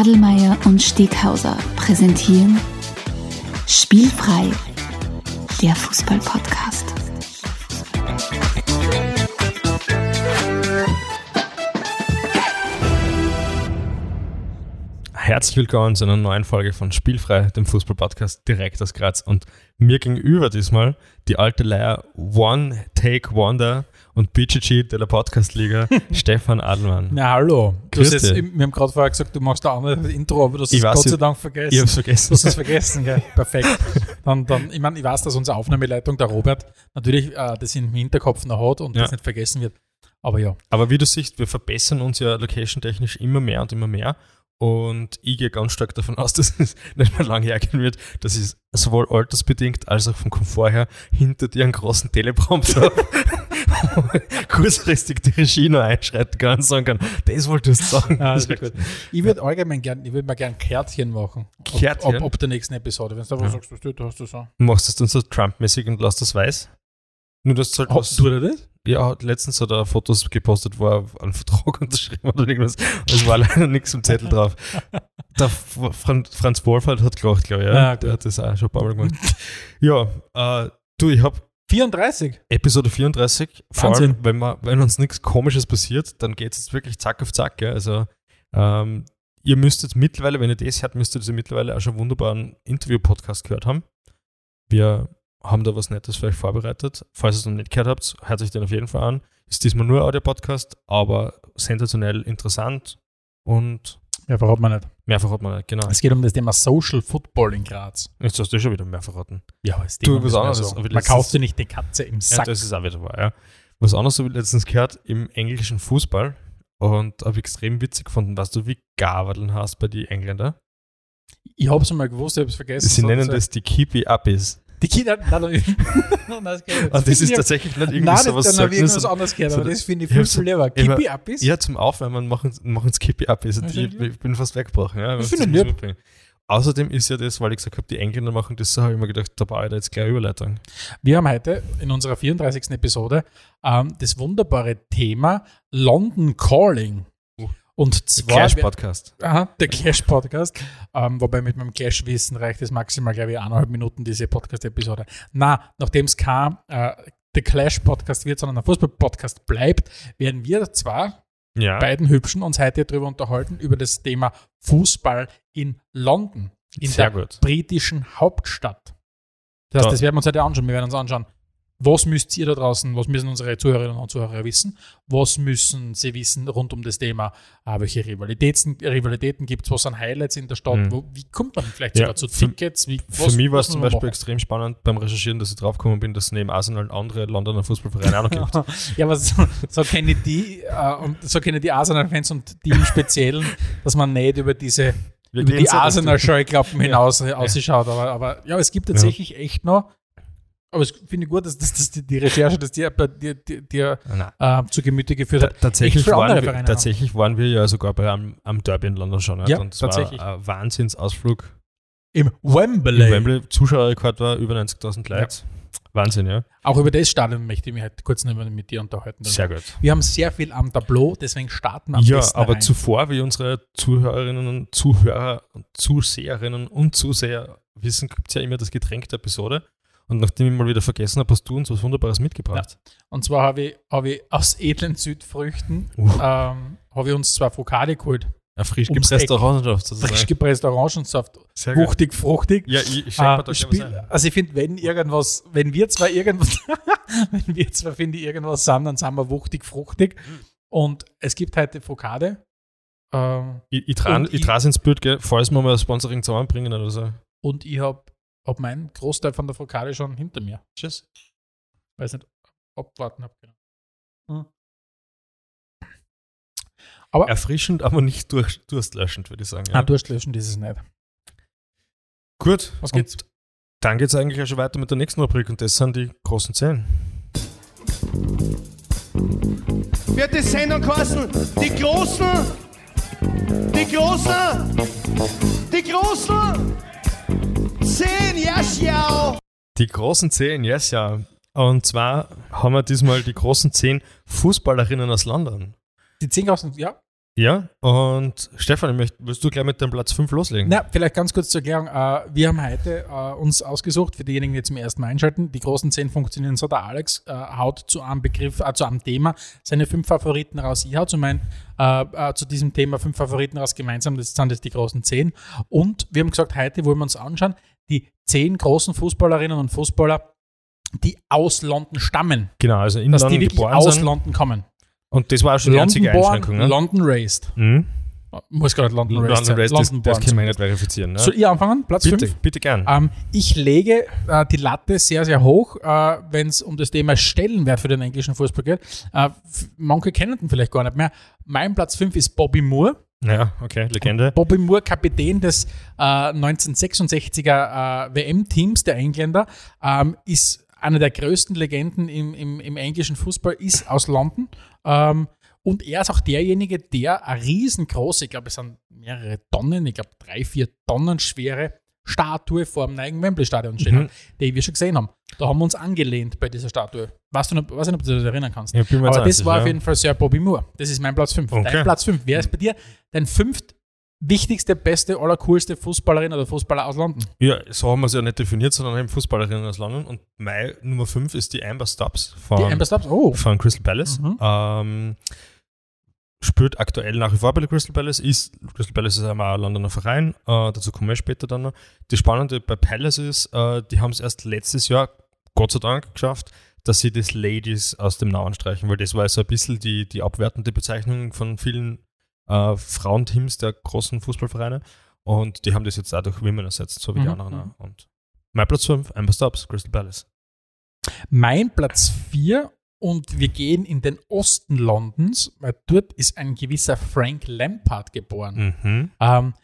Adelmeier und Steghauser präsentieren Spielfrei, der Fußball-Podcast. Herzlich willkommen zu einer neuen Folge von Spielfrei, dem Fußball-Podcast direkt aus Graz. Und mir gegenüber diesmal die alte Leier One Take Wonder und BGG der Podcast-Liga, Stefan Adelmann. Na hallo. Du Grüß hast jetzt, wir haben gerade vorher gesagt, du machst ein anderes Intro, aber du hast Ich es weiß, Gott sei Dank vergessen. Ich hab's vergessen. Du hast es vergessen, gell? Perfekt. Dann, dann, ich meine, ich weiß, dass unsere Aufnahmeleitung, der Robert, natürlich äh, das im Hinterkopf noch hat und Ja. das nicht vergessen wird. Aber ja, Aber wie du siehst, wir verbessern uns ja location-technisch immer mehr und immer mehr. Und ich gehe ganz stark davon aus, dass es nicht mehr lange hergehen wird, dass ich sowohl altersbedingt als auch vom Komfort her hinter dir einen großen Teleprompter habe. kurzfristig die Regie noch einschreiten kann und sagen kann, das wolltest du sagen. ah. Ich würde allgemein gern, ich würde mal gern Kärtchen machen. Ob, Kärtchen? Ob, ob der nächsten Episode. Wenn du einfach Ja. sagst, was du, du hast das so. Machst du es dann so Trump-mäßig und lass das weiß? Nur dass halt Oh, was, tut er das? ja, letztens hat er Fotos gepostet, wo er einen Vertrag unterschrieben hat oder irgendwas. Es war leider nichts im Zettel drauf. Der F- Fran Franz Wohlfahrt hat gelacht, glaube ich. Ja. Ja, Der hat das auch schon ein paar Mal gemacht. ja, äh, du, ich habe 34? Episode 34. Vor Wahnsinn. allem, wenn, man, wenn uns nichts Komisches passiert, dann geht es jetzt wirklich zack auf zack. Gell? Also, ähm, ihr müsstet mittlerweile, wenn ihr das hört, müsstet ihr mittlerweile auch schon einen wunderbaren Interview-Podcast gehört haben. Wir haben da was Nettes für euch vorbereitet. Falls ihr es noch nicht gehört habt, hört euch den auf jeden Fall an. Ist diesmal nur Audio-Podcast, aber sensationell interessant und Ja, verrat man nicht. Mehr verraten wir nicht. Genau. Es geht um das Thema Social Football in Graz. Jetzt hast du schon wieder mehr verraten. Ja, ist Du, was anderes, aber Man kauft dir nicht die Katze im Ja, Sack. das ist auch wieder wahr, ja. Was anderes habe ich letztens gehört im englischen Fußball und habe extrem witzig gefunden. Weißt du, wie Gaverdeln heißt bei den Engländern? ich hab's einmal gewusst, ich hab's vergessen. Sie So- nennen so- das die Keepy Uppies. Die Kinder, nein, nein, nein, das. Und das ist Finde ich- tatsächlich nicht irgendwie Nein, das sowas dann habe ich anderes gehört, so- aber das finde ich viel, hab- Kippy Appis? Ja, zum Aufwärmen machen es Uppies. Und Ja, ich, ich bin fast weggebrochen. Ja, finde ich lieb. mitbringen. Außerdem ist ja das, weil ich gesagt habe, die Engländer machen das so, habe ich mir gedacht, da baue ich da jetzt gleich Überleitung. Wir haben heute in unserer 34. Episode ähm, das wunderbare Thema London Calling. Und Der zwar. Clash-Podcast. Aha, der Clash-Podcast. Ähm, wobei mit meinem Clash-Wissen reicht es maximal, glaube ich, eineinhalb Minuten, diese Podcast-Episode. Na, nachdem es kein äh, der Clash-Podcast wird, sondern ein Fußball-Podcast bleibt, werden wir zwar Ja. beiden Hübschen uns heute darüber unterhalten, über das Thema Fußball in London, in Sehr der gut. britischen Hauptstadt. Das heißt, Da- das werden wir uns heute anschauen. Wir werden uns anschauen, was müsst ihr da draußen, was müssen unsere Zuhörerinnen und Zuhörer wissen, was müssen sie wissen rund um das Thema, äh, welche Rivalitäten, Rivalitäten gibt es, was sind Highlights in der Stadt, Mhm. wo, wie kommt man vielleicht Ja, sogar zu Tickets, wie, Für mich war es was zum Beispiel extrem spannend beim Recherchieren, dass ich draufgekommen bin, dass es neben Arsenal andere Londoner Fußballvereine auch noch gibt. machen. ja, aber so, so kenne ich die äh, und so kenne ich die Arsenal-Fans und die im Speziellen, dass man nicht über diese über die Arsenal-Scheuklappen hinaus ausschaut. Aber, aber ja, es gibt tatsächlich echt noch. Aber es finde ich gut, dass, dass, dass die, die Recherche, dass dir dir, dir Nein. äh, zu Gemüte geführt hat. Tatsächlich waren, wir, tatsächlich waren wir ja sogar bei einem, am Derby in London schon. Ja, und tatsächlich. war ein Wahnsinnsausflug. Im Wembley. Im Wembley Zuschauerrekord war über 90.000 Leute. Wahnsinn, ja. Auch über das Stadion möchte ich mich halt kurz mit dir unterhalten. Sehr gut. Wir haben sehr viel am Tableau, deswegen starten wir am Ja, aber rein. zuvor, wie unsere Zuhörerinnen und Zuhörer Zuseherinnen und Zuseher wissen, gibt es ja immer das Getränk der Episode. Und nachdem ich mal wieder vergessen habe, hast du uns was Wunderbares mitgebracht. Und zwar habe ich, hab ich aus edlen Südfrüchten Uh, ähm, habe ich uns zwei Fokade geholt. ein frisch gepresster. Orangensaft sozusagen. Frisch gepresster Orangensaft. Sehr. Wuchtig, fruchtig. Ja, ich, mir da Spiel, also ich finde, wenn irgendwas, wenn wir zwar irgendwas, wenn wir zwar finde ich irgendwas sind, dann sind wir wuchtig, fruchtig. Und es gibt heute Fokade. Ähm, ich ich- trage ins Bild, gell, falls wir mal ein Sponsoring zusammenbringen oder so. und ich habe hab meinen Großteil von der Fokade schon hinter mir. Tschüss. Weiß nicht, abwarten habe. Hm. Aber Erfrischend, aber nicht durch, durstlöschend, würde ich sagen. Ja. ah, durstlöschen dieses nicht. Gut. Was geht's? Dann geht es eigentlich auch schon weiter mit der nächsten Rubrik und das sind die großen Zehn. wird die Sendung kosten. Die Großen, die Großen, die Großen. Zehn, ja, schau. Die großen Zehn, yes, ja. Und zwar haben wir diesmal die großen Zehn Fußballerinnen aus London. Die 10.000, ja. Ja, und Stefan, willst du gleich mit dem Platz 5 loslegen? Na, vielleicht ganz kurz zur Erklärung. Äh, wir haben heute äh, uns ausgesucht, für diejenigen, die zum ersten Mal einschalten, die großen zehn funktionieren so. Der Alex äh, haut zu einem Begriff, äh, zu einem Thema seine fünf Favoriten raus. Ich hau zu, mein, äh, äh, zu diesem Thema fünf Favoriten raus gemeinsam. Das sind jetzt die großen zehn. Und wir haben gesagt, heute wollen wir uns anschauen, die zehn großen Fußballerinnen und Fußballer, die aus London stammen. Genau, also in Dass London die wirklich geboren aus sind. London kommen. Und das war auch schon die London einzige born, Einschränkung. Ne? London raised. Mhm. Muss gerade London, London. Race, das, London das born können wir nicht verifizieren. Ne? Soll ich anfangen? Platz bitte, 5? bitte gern. Ähm, ich lege äh, die Latte sehr, sehr hoch, äh, wenn es um das Thema Stellenwert für den englischen Fußball geht. Äh, manche kennen den vielleicht gar nicht mehr. Mein Platz 5 ist Bobby Moore. ja, okay, Legende. Bobby Moore, Kapitän des äh, 1966er äh, WM-Teams der Engländer, ähm, ist einer der größten Legenden im, im, im englischen Fußball, ist aus London. Ähm, und er ist auch derjenige, der eine riesengroße, ich glaube, es sind mehrere Tonnen, ich glaube drei, vier Tonnen schwere Statue vor dem neuen Wembley-Stadion stehen Mhm. hat, die wir schon gesehen haben. Da haben wir uns angelehnt bei dieser Statue. Weißt du noch, weiß nicht, ob du dich erinnern kannst. Ja, Aber das einzig, war ja. auf jeden Fall Sir Bobby Moore. Das ist mein Platz 5. Okay. Dein Platz 5. Wer ist bei dir dein fünft wichtigste, beste, allercoolste Fußballerin oder Fußballer aus London? Ja, so haben wir es ja nicht definiert, sondern eben Fußballerinnen aus London. Und meine Nummer 5 ist die Amber Stubbs von, Die Amber Stubbs? Oh. von Crystal Palace. Mhm. Ähm, spielt aktuell nach wie vor bei der Crystal Palace. Ist, Crystal Palace ist einmal ein Londoner Verein, äh, dazu kommen wir später dann noch. Das Spannende bei Palace ist, äh, die haben es erst letztes Jahr, Gott sei Dank, geschafft, dass sie das Ladies aus dem Namen streichen, weil das war so ein bisschen die, die abwertende Bezeichnung von vielen äh, Frauenteams der großen Fußballvereine. Und die haben das jetzt auch durch Women ersetzt, so wie die Mhm. anderen auch. Und mein Platz 5, Amber Stubbs, Crystal Palace. Mein Platz 4 und wir gehen in den Osten Londons, weil dort ist ein gewisser Frank Lampard geboren. Mhm. Ähm,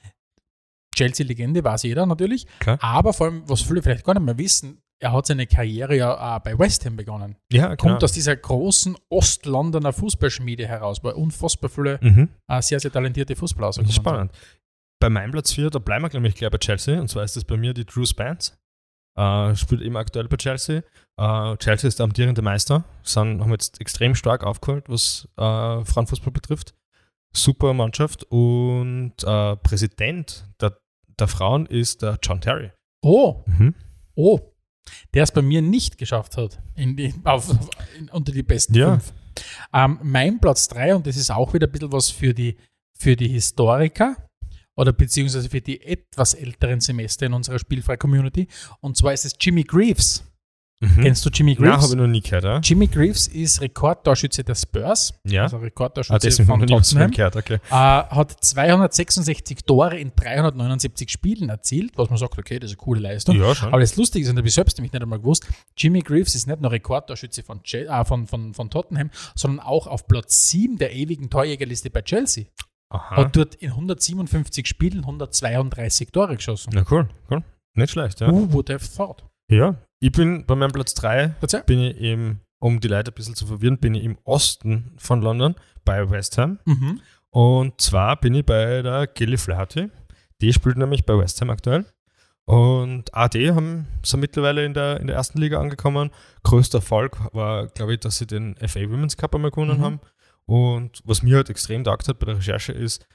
Chelsea-Legende weiß jeder natürlich, Klar. aber vor allem, was viele vielleicht gar nicht mehr wissen, er hat seine Karriere ja äh, bei West Ham begonnen. Ja. Kommt aus dieser großen Ostlondoner Fußballschmiede heraus, weil unfassbar viele Mhm. äh, sehr, sehr talentierte Fußballer ist spannend. Bei meinem Platz 4, da bleiben wir nämlich gleich bei Chelsea. Und zwar ist das bei mir die Drew Spence. Äh, spielt eben aktuell bei Chelsea. Äh, Chelsea ist der amtierende Meister. Sind, haben jetzt extrem stark aufgeholt, was äh, Frauenfußball betrifft. Super Mannschaft. Und äh, Präsident der, der Frauen ist der John Terry. Oh, Mhm. oh, der es bei mir nicht geschafft hat in die, auf, in, unter die besten Ja. fünf. Ähm, mein Platz 3, und das ist auch wieder ein bisschen was für die, für die Historiker oder beziehungsweise für die etwas älteren Semester in unserer Spielfrei-Community. Und zwar ist es Jimmy Greaves. Mhm. Kennst du Jimmy Nein, Greaves? habe ich noch nie gehört. Ja, Jimmy Greaves ist Rekordtorschütze der Spurs, ja? also Ah, Rekordtorschütze habe von Tottenham. gehört. Okay. Äh, hat 266 Tore in 379 Spielen erzielt, was man sagt, okay, das ist eine coole Leistung. Ja, schon. Aber das Lustige ist, und das habe ich selbst nämlich nicht einmal gewusst, Jimmy Greaves ist nicht nur Rekordtorschütze von, äh, von, von, von Tottenham, sondern auch auf Platz 7 der ewigen Torjägerliste bei Chelsea. Aha. Hat dort in 157 Spielen 132 Tore geschossen. Na cool, cool. Nicht schlecht, ja. Who would have thought? Ja, ich bin bei meinem Platz 3 Erzähl. bin ich im, um die Leute ein bisschen zu verwirren, bin ich im Osten von London bei West Ham. Mhm. Und zwar bin ich bei der Gilly Flaherty. Die spielt nämlich bei West Ham aktuell. Und AD haben, sind mittlerweile in der, in der ersten Liga angekommen. Größter Erfolg war, glaube ich, dass sie den FA Women's Cup einmal gewonnen Mhm. haben. Und was mir halt extrem taugt hat bei der Recherche ist,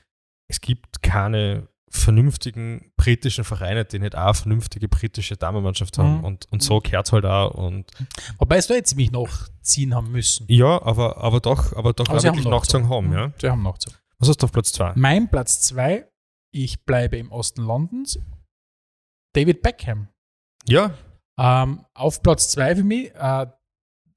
es gibt keine vernünftigen britischen Vereine, die nicht auch vernünftige britische Damenmannschaft haben. Mhm. Und, und so kehrt halt auch. Und Wobei es da jetzt ziemlich nachziehen haben müssen. ja, aber, aber doch, aber doch Aber auch wirklich nachgezogen haben, ja. Sie haben nachgezogen. Was hast du auf Platz 2? Mein Platz 2, ich bleibe im Osten Londons, David Beckham. Ja, Ähm, auf Platz 2 für mich äh,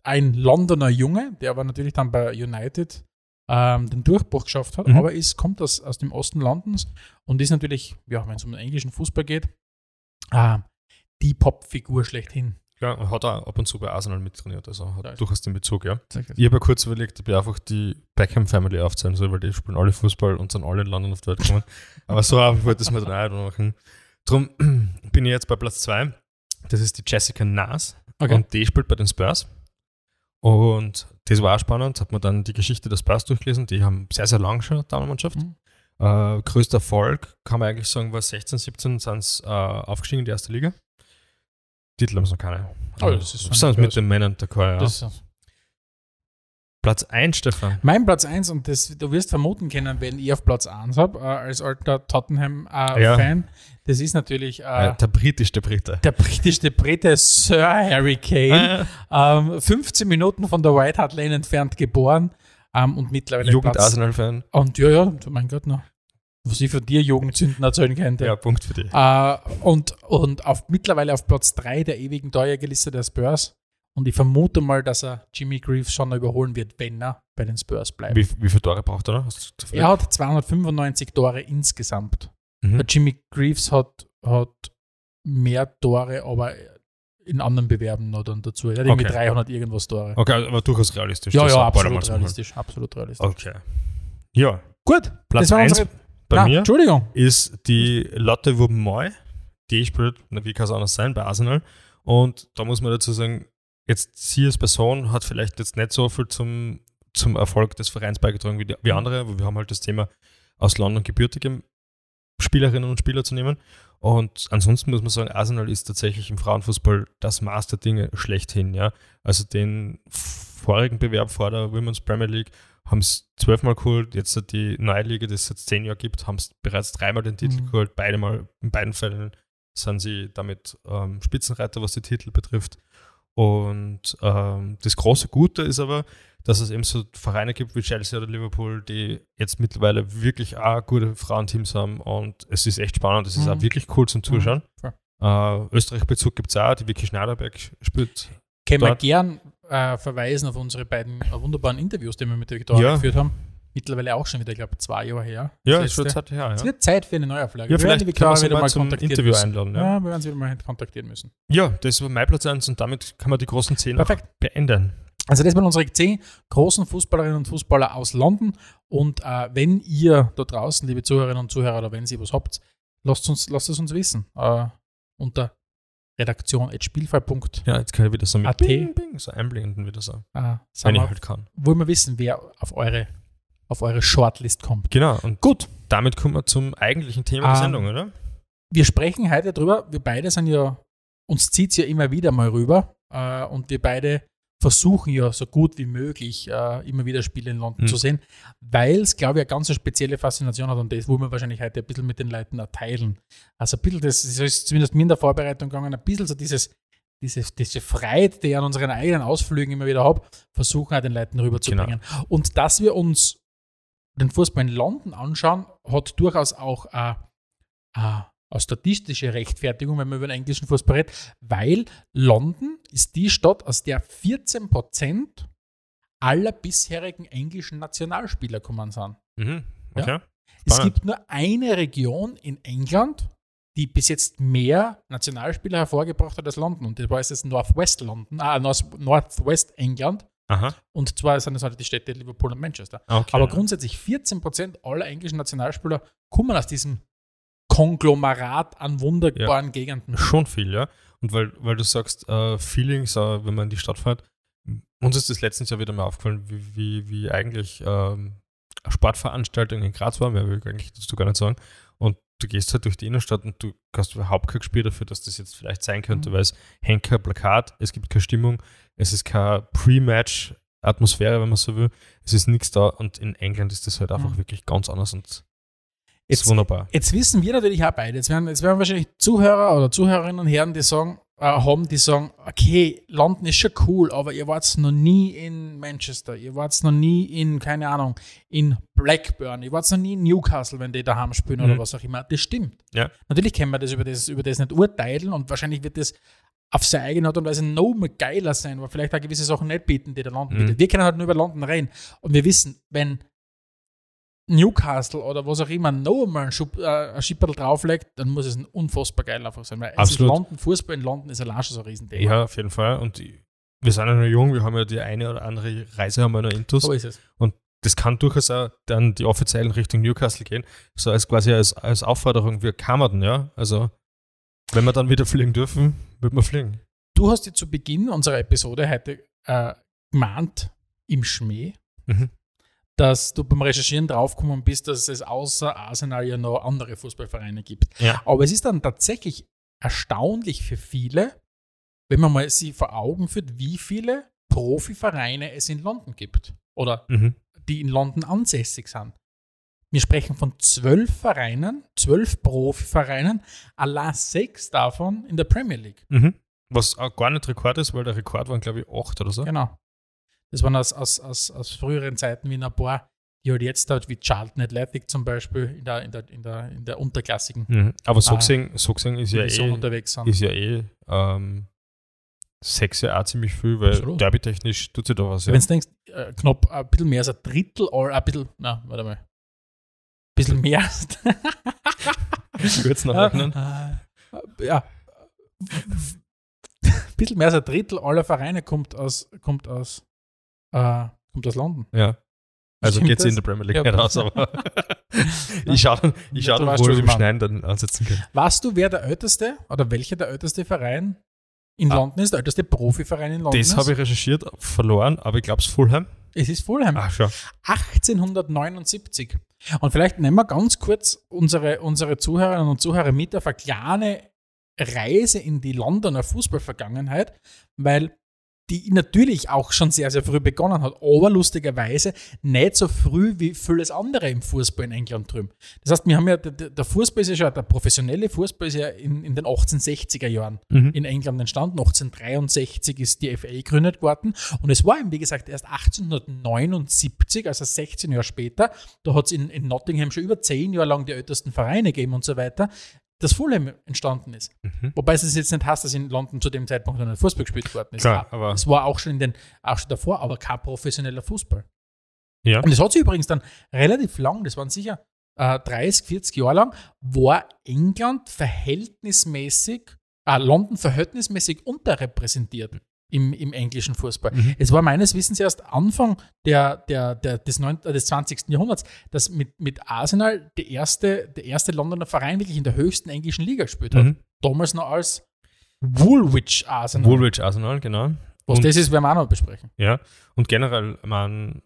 ein Londoner Junge, der aber natürlich dann bei United ähm, den Durchbruch geschafft hat, Mhm. aber ist, kommt aus, aus dem Osten Londons und ist natürlich, ja, wenn es um den englischen Fußball geht, äh, die Popfigur schlechthin. Ja, und hat auch ab und zu bei Arsenal mittrainiert, also hat Ja. durchaus den Bezug, ja. Ich habe ja kurz überlegt, ob ich einfach die Beckham Family aufzählen soll, weil die spielen alle Fußball und sind alle in London auf die Welt gekommen. Aber so einfach wollte ich es mir dann auch machen. Drum bin ich jetzt bei Platz 2. Das ist die Jessica Nas Okay. und die spielt bei den Spurs. Und das war auch spannend, hat man dann die Geschichte der Spurs durchgelesen. Die haben sehr, sehr lang schon Damenmannschaft. Mhm. Äh, größter Erfolg, kann man eigentlich sagen, war 16, 17 sind sie äh, aufgestiegen in die erste Liga. Titel haben sie noch keine. Oh, das ist sind mit den Männern der Chor, ja. Das, Platz 1, Stefan. Mein Platz 1, und das, du wirst vermuten können, wenn ich auf Platz 1 habe, äh, als alter Tottenham-Fan, Ja. das ist natürlich äh, Äh, der britischste Brite. der britische Brite Sir Harry Kane. Ähm, 15 Minuten von der White Hart Lane entfernt geboren ähm, und mittlerweile Jugend Platz. Arsenal-Fan. Und ja, ja, mein Gott, noch. Was ich von dir Jugendzünden erzählen könnte. Ja, Punkt für dich. Äh, und und auf, mittlerweile auf Platz 3 der ewigen Torjägerliste der Spurs. Und ich vermute mal, dass er Jimmy Greaves schon überholen wird, wenn er bei den Spurs bleibt. Wie, wie viele Tore braucht er? Er hat 295 Tore insgesamt. Mhm. Der Jimmy Greaves hat, hat mehr Tore, aber in anderen Bewerben noch dann dazu. Er hat irgendwie Okay. 300 irgendwas Tore. Okay, aber durchaus realistisch. ja, ja, absolut realistisch. Absolut realistisch. Okay. Ja, Gut, Platz das waren 1 unsere- bei Na, mir Entschuldigung. ist die Lotte Wurbenmoy. Die spielt, wie kann es anders sein, bei Arsenal. Und da muss man dazu sagen, jetzt sie als Person hat vielleicht jetzt nicht so viel zum, zum Erfolg des Vereins beigetragen wie, die, wie andere, weil wir haben halt das Thema aus London gebürtige Spielerinnen und Spieler zu nehmen. Und ansonsten muss man sagen, Arsenal ist tatsächlich im Frauenfußball das Maß der Dinge schlechthin. Ja? Also den vorigen Bewerb vor der Women's Premier League haben es zwölfmal geholt. Jetzt hat die neue Liga, die es seit zehn Jahren gibt, haben es bereits dreimal den Titel Mhm. geholt. Beide Mal, in beiden Fällen sind sie damit ähm, Spitzenreiter, was die Titel betrifft. Und ähm, das große Gute ist aber, dass es eben so Vereine gibt wie Chelsea oder Liverpool, die jetzt mittlerweile wirklich auch gute Frauenteams haben und es ist echt spannend. Es ist Mhm. auch wirklich cool zum Zuschauen. voll. Äh, Österreich-Bezug gibt es auch, die Vicky Schneiderberg spielt. Können wir Dort. gern äh, verweisen auf unsere beiden äh, wunderbaren Interviews, die wir mit der Viktoria Ja. geführt haben. Mittlerweile auch schon wieder, ich glaube, zwei Jahre her. Ja, es wird. Zeit her. Es Ja, wird Zeit für eine Neuauflage. ja Wir werden vielleicht die können wir wieder mal zum kontaktieren Interview müssen. einladen. Ja. Ja, wir werden sie wieder mal kontaktieren müssen. ja, das war mein Platz 1 und damit kann man die großen zehn auch Perfekt. beenden. Also das waren unsere zehn großen Fußballerinnen und Fußballer aus London. Und äh, wenn ihr da draußen, liebe Zuhörerinnen und Zuhörer, oder wenn ihr was habt, lasst, uns, lasst es uns wissen. Äh, unter redaktion.spielfrei.at Ja, jetzt kann ich wieder so mit AT. Bing, Bing, so einblenden wieder so. äh, Wenn ich halt kann. wollen wir wissen, wer auf eure, auf eure Shortlist kommt. Genau, und Gut, damit kommen wir zum eigentlichen Thema der Ähm, Sendung, oder? wir sprechen heute drüber. Wir beide sind ja, uns zieht es ja immer wieder mal rüber. Äh, und wir beide versuchen ja so gut wie möglich äh, immer wieder Spiele in London Mhm. zu sehen, weil es, glaube ich, eine ganz spezielle Faszination hat und das wollen wir wahrscheinlich heute ein bisschen mit den Leuten auch teilen. Also ein bisschen, das, ist zumindest mir in der Vorbereitung gegangen, ein bisschen so dieses, diese, diese Freude, die ich an unseren eigenen Ausflügen immer wieder habe, versuchen auch den Leuten rüberzubringen. Und dass wir uns den Fußball in London anschauen, hat durchaus auch äh, äh, eine statistische Rechtfertigung, wenn man über den englischen Fußball redet, weil London ist die Stadt, aus der 14% aller bisherigen englischen Nationalspieler kommen sind. Mhm. Ja. Okay. Es Spannend. gibt nur eine Region in England, die bis jetzt mehr Nationalspieler hervorgebracht hat als London. Und das war jetzt das Northwest London, ah, North- Northwest England. Aha. Und zwar sind das halt die Städte Liverpool und Manchester. Okay. Aber grundsätzlich 14% aller englischen Nationalspieler kommen aus diesem Konglomerat an wunderbaren Gegenden. Schon viel, ja. Und weil, weil du sagst, äh, Feelings, äh, wenn man in die Stadt fährt, uns ist das letztens ja wieder mal aufgefallen, wie, wie, wie eigentlich ähm, Sportveranstaltungen in Graz waren, mehr will ich eigentlich dazu gar nicht sagen. Du gehst halt durch die Innenstadt und du hast überhaupt kein Gespür dafür, dass das jetzt vielleicht sein könnte, Mhm. weil es hängt kein Plakat, es gibt keine Stimmung, es ist keine Pre-Match-Atmosphäre, wenn man so will. Es ist nichts da und in England ist das halt einfach Mhm. wirklich ganz anders und ist Jetzt, wunderbar. jetzt wissen wir natürlich auch beide. Jetzt werden, jetzt werden wahrscheinlich Zuhörer oder Zuhörerinnen und Herren, die sagen, haben, die sagen, okay, London ist schon cool, aber ihr wart noch nie in Manchester, ihr wart noch nie in, keine Ahnung, in Blackburn, ihr wart noch nie in Newcastle, wenn die daheim spielen oder Mhm. was auch immer. Das stimmt. Ja. Natürlich können wir das über, das über das nicht urteilen und wahrscheinlich wird das auf seine eigene Art und Weise noch mal geiler sein, weil vielleicht auch gewisse Sachen nicht bieten, die der London Mhm. bietet. Wir können halt nur über London reden und wir wissen, wenn Newcastle oder was auch immer noch einmal ein, Schub, äh, ein Schipperl drauflegt, dann muss es ein unfassbar geil einfach sein. Weil es ist Absolut. London, Fußball in London ist allein schon so ein Riesenthema. Ja, auf jeden Fall. Und wir sind ja noch jung, wir haben ja die eine oder andere Reise haben wir noch intus. So ist es. Das kann durchaus auch dann die offiziellen Richtung Newcastle gehen. So als quasi als, als Aufforderung, wir kammern, ja. Also, wenn wir dann wieder fliegen dürfen, wird man fliegen. Du hast dir zu Beginn unserer Episode heute äh, gemahnt im Schmäh, Mhm. Dass du beim Recherchieren draufgekommen bist, dass es außer Arsenal ja noch andere Fußballvereine gibt. Ja. Aber es ist dann tatsächlich erstaunlich für viele, wenn man mal sie vor Augen führt, wie viele Profivereine es in London gibt. oder Mhm. die in London ansässig sind. Wir sprechen von zwölf Vereinen, zwölf Profivereinen, allein sechs davon in der Premier League. Mhm. Was auch gar nicht Rekord ist, weil der Rekord waren, glaube ich, acht oder so. Genau. Das waren aus, aus, aus, aus früheren Zeiten wie ein paar, die halt jetzt halt wie Charlton Athletic zum Beispiel in der, in der, in der, in der unterklassigen Mhm. Aber so gesehen, so gesehen ist ja eh, unterwegs sind. ist ja eh ähm, sechs ja auch ziemlich viel, weil derby-technisch tut sich da was. Ja. Wenn du denkst, äh, knapp ein bisschen mehr als ein Drittel, oder ein bisschen, na, warte mal. Ein bisschen mehr. Kurz nachrechnen. Äh, ja. Ein bisschen mehr als ein Drittel aller Vereine kommt aus, kommt aus, äh, kommt aus London. Ja. Also Stimmt geht es in der Premier League Ja. nicht aus, aber ich schaue ich schau Du dann weißt, wo ich im. Schneiden dann ansetzen können. Weißt du, wer der älteste oder welcher der älteste Verein in Ah. London ist? Der älteste Profiverein in London Das ist? habe ich recherchiert, verloren, aber ich glaube es Fulham. Es ist Fulham. Ach schon. 1879. Und vielleicht nehmen wir ganz kurz unsere, unsere Zuhörerinnen und Zuhörer mit auf eine kleine Reise in die Londoner Fußballvergangenheit, weil die natürlich auch schon sehr, sehr früh begonnen hat, aber lustigerweise nicht so früh wie vieles andere im Fußball in England drüben. Das heißt, wir haben ja, der, der Fußball ist ja schon, der professionelle Fußball ist ja in, in den 1860er Jahren Mhm. in England entstanden. 1863 ist die FA gegründet worden. Und es war eben, wie gesagt, erst 1879, also 16 Jahre später, da hat es in, in Nottingham schon über 10 Jahre lang die ältesten Vereine gegeben und so weiter, dass Fulham entstanden ist. Mhm. Wobei es jetzt nicht heißt, dass in London zu dem Zeitpunkt noch nicht Fußball gespielt worden ist. Klar, aber- es war auch schon in den, auch schon davor, aber kein professioneller Fußball. Ja. Und das hat sich übrigens dann relativ lang, das waren sicher äh, 30, 40 Jahre lang, war England verhältnismäßig, äh, London verhältnismäßig unterrepräsentiert im, im englischen Fußball. Mhm. Es war meines Wissens erst Anfang der, der, der, des, 9, äh, des 20. Jahrhunderts, dass mit, mit Arsenal der erste, der erste Londoner Verein wirklich in der höchsten englischen Liga gespielt hat. Mhm. Damals noch als Woolwich Arsenal. Woolwich Arsenal, genau. Was Und- das ist, werden wir auch noch besprechen. Ja, und generell, man,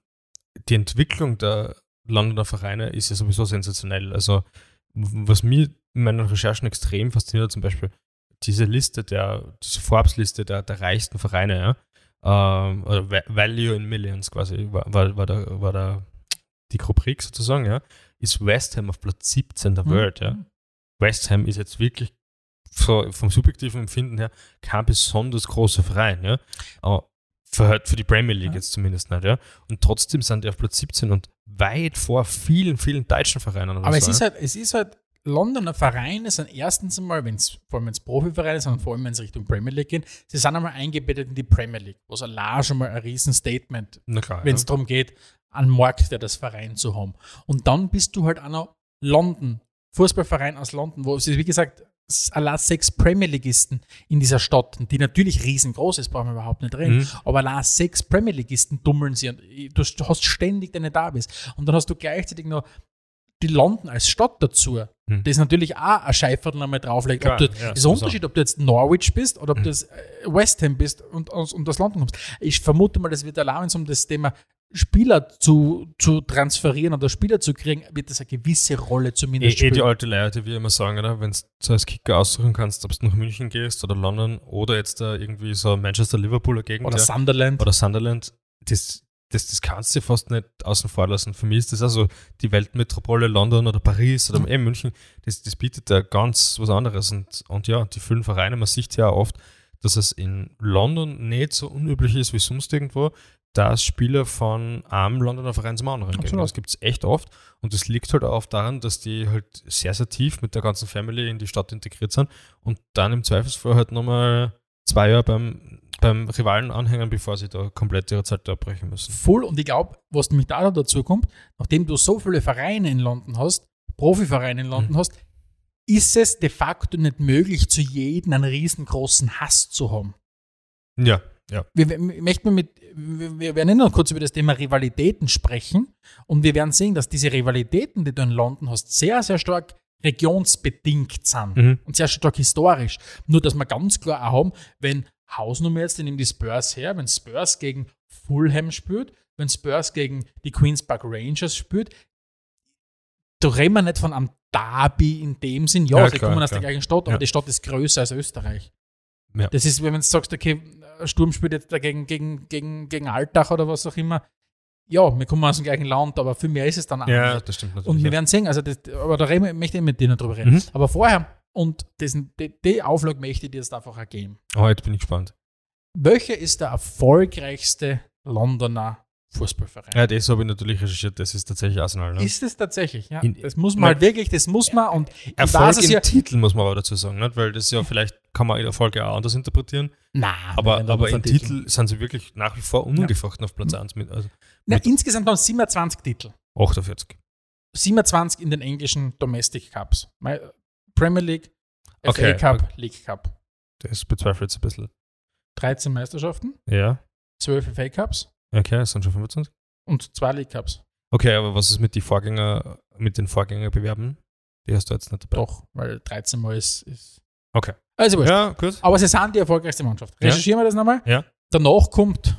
die Entwicklung der Londoner Vereine ist ja sowieso sensationell. Also, was mir in meinen Recherchen extrem fasziniert, zum Beispiel diese Liste der, diese Forbes-Liste der, der reichsten Vereine, ja, ähm, oder Va- Value in Millions quasi, war, war, war, der, war der, die Rubrik sozusagen, ja, ist West Ham auf Platz 17 der Mhm. Welt, ja. West Ham ist jetzt wirklich so vom subjektiven Empfinden her kein besonders großer Verein, ja. Aber für, für die Premier League Ja. jetzt zumindest nicht, ja. Und trotzdem sind die auf Platz 17 und weit vor vielen, vielen deutschen Vereinen. Aber so, es ist halt, es ist halt, Londoner Vereine sind erstens einmal, wenn's, vor allem wenn es Profivereine sind und vor allem wenn es Richtung Premier League geht, sie sind einmal eingebettet in die Premier League, was allein schon mal ein Riesenstatement, wenn es ja. darum geht, einen Markt, der das Verein zu haben. Und dann bist du halt auch noch London, Fußballverein aus London, wo es ist, wie gesagt, allein sechs Premier Leagueisten in dieser Stadt, die natürlich riesengroß ist, brauchen wir überhaupt nicht reden, Mhm. aber allein sechs Premier Leagueisten dummeln sie und du hast ständig deine Derbys. Und dann hast du gleichzeitig noch die London als Stadt dazu, Mhm. das natürlich auch ein Scheiferl einmal drauflegt. Klar, ob du, ja, das ist ein. Unterschied, ob du jetzt Norwich bist oder ob Mhm. du jetzt äh, West Ham bist und aus, und aus London kommst. Ich vermute mal, das wird allein, wenn es um das Thema Spieler zu, zu transferieren oder Spieler zu kriegen, wird das eine gewisse Rolle Eh, zumindest eh die spielen. alte Leute, wie immer sagen, oder? Wenn du als Kicker aussuchen kannst, ob du nach München gehst oder London oder jetzt da irgendwie so Manchester, Liverpooler Gegend Oder ja, Sunderland. oder Sunderland, das, das, das kannst du fast nicht außen vor lassen. Für mich ist das also die Weltmetropole London oder Paris oder Mhm. eben München, das, das bietet ja ganz was anderes. Und, und ja, die vielen Vereine, man sieht ja oft, dass es in London nicht so unüblich ist wie sonst irgendwo, dass Spieler von einem Londoner Verein zum anderen gehen. Absolut. Das gibt es echt oft. Und das liegt halt auch daran, dass die halt sehr, sehr tief mit der ganzen Family in die Stadt integriert sind und dann im Zweifelsfall halt nochmal zwei Jahre beim, beim Rivalen anhängen, bevor sie da komplett ihre Zeit abbrechen müssen. Voll. Und ich glaube, was nämlich da noch dazu kommt, nachdem du so viele Vereine in London hast, Profivereine in London Mhm. hast, ist es de facto nicht möglich, zu jedem einen riesengroßen Hass zu haben. Ja, ja. wir, wir, mit, wir, wir werden noch kurz über das Thema Rivalitäten sprechen und wir werden sehen, dass diese Rivalitäten, die du in London hast, sehr, sehr stark regionsbedingt sind Mhm. und sehr stark historisch. Nur, dass wir ganz klar auch haben, wenn Hausnummer jetzt, die nehmen die Spurs her, wenn Spurs gegen Fulham spielt, wenn Spurs gegen die Queen's Park Rangers spielt, da reden wir nicht von einem Derby in dem Sinn. Ja, Ja, sie klar, kommen aus klar. der gleichen Stadt, aber Ja. die Stadt ist größer als Österreich. Ja. Das ist, wenn du sagst, okay, Sturm spielt jetzt dagegen gegen, gegen, gegen Altach oder was auch immer, ja, wir kommen aus dem gleichen Land, aber viel mehr ist es dann auch Ja, das stimmt natürlich. Und wir werden sehen, also das, aber da reden wir, möchte ich mit dir noch drüber reden. Mhm. Aber vorher, und diesen, die, die Auflage möchte ich dir jetzt einfach auch geben. Heute bin ich gespannt. Welcher ist der erfolgreichste Londoner Fußballverein? Ja, das habe ich natürlich recherchiert. Das ist tatsächlich Arsenal. Ne? Ist es tatsächlich, ja. In- das muss man halt wirklich, das muss man und Erfolg im ja. Titel muss man aber dazu sagen, nicht? weil das ja vielleicht kann man Erfolg ja auch anders interpretieren. Nein, Aber, wenn aber im Titel sind sie wirklich nach wie vor unangefochten auf Platz 1 mit also Na, mit- insgesamt haben es 27 Titel. 48. 27 in den englischen Domestic Cups. Premier League, FA Okay, Cup, okay. League Cup. Das bezweifelt jetzt ein bisschen. 13 Meisterschaften, Ja, 12 FA Cups okay, es sind schon 25. und 2 League Cups. Okay, aber was ist mit, die Vorgänger, mit den Vorgängerbewerben? Die hast du jetzt nicht dabei. Doch, weil 13 Mal ist. ist Okay. Also wurscht. Ja, gut. Aber sie sind die erfolgreichste Mannschaft. Ja. Recherchieren wir das nochmal. Ja. Danach kommt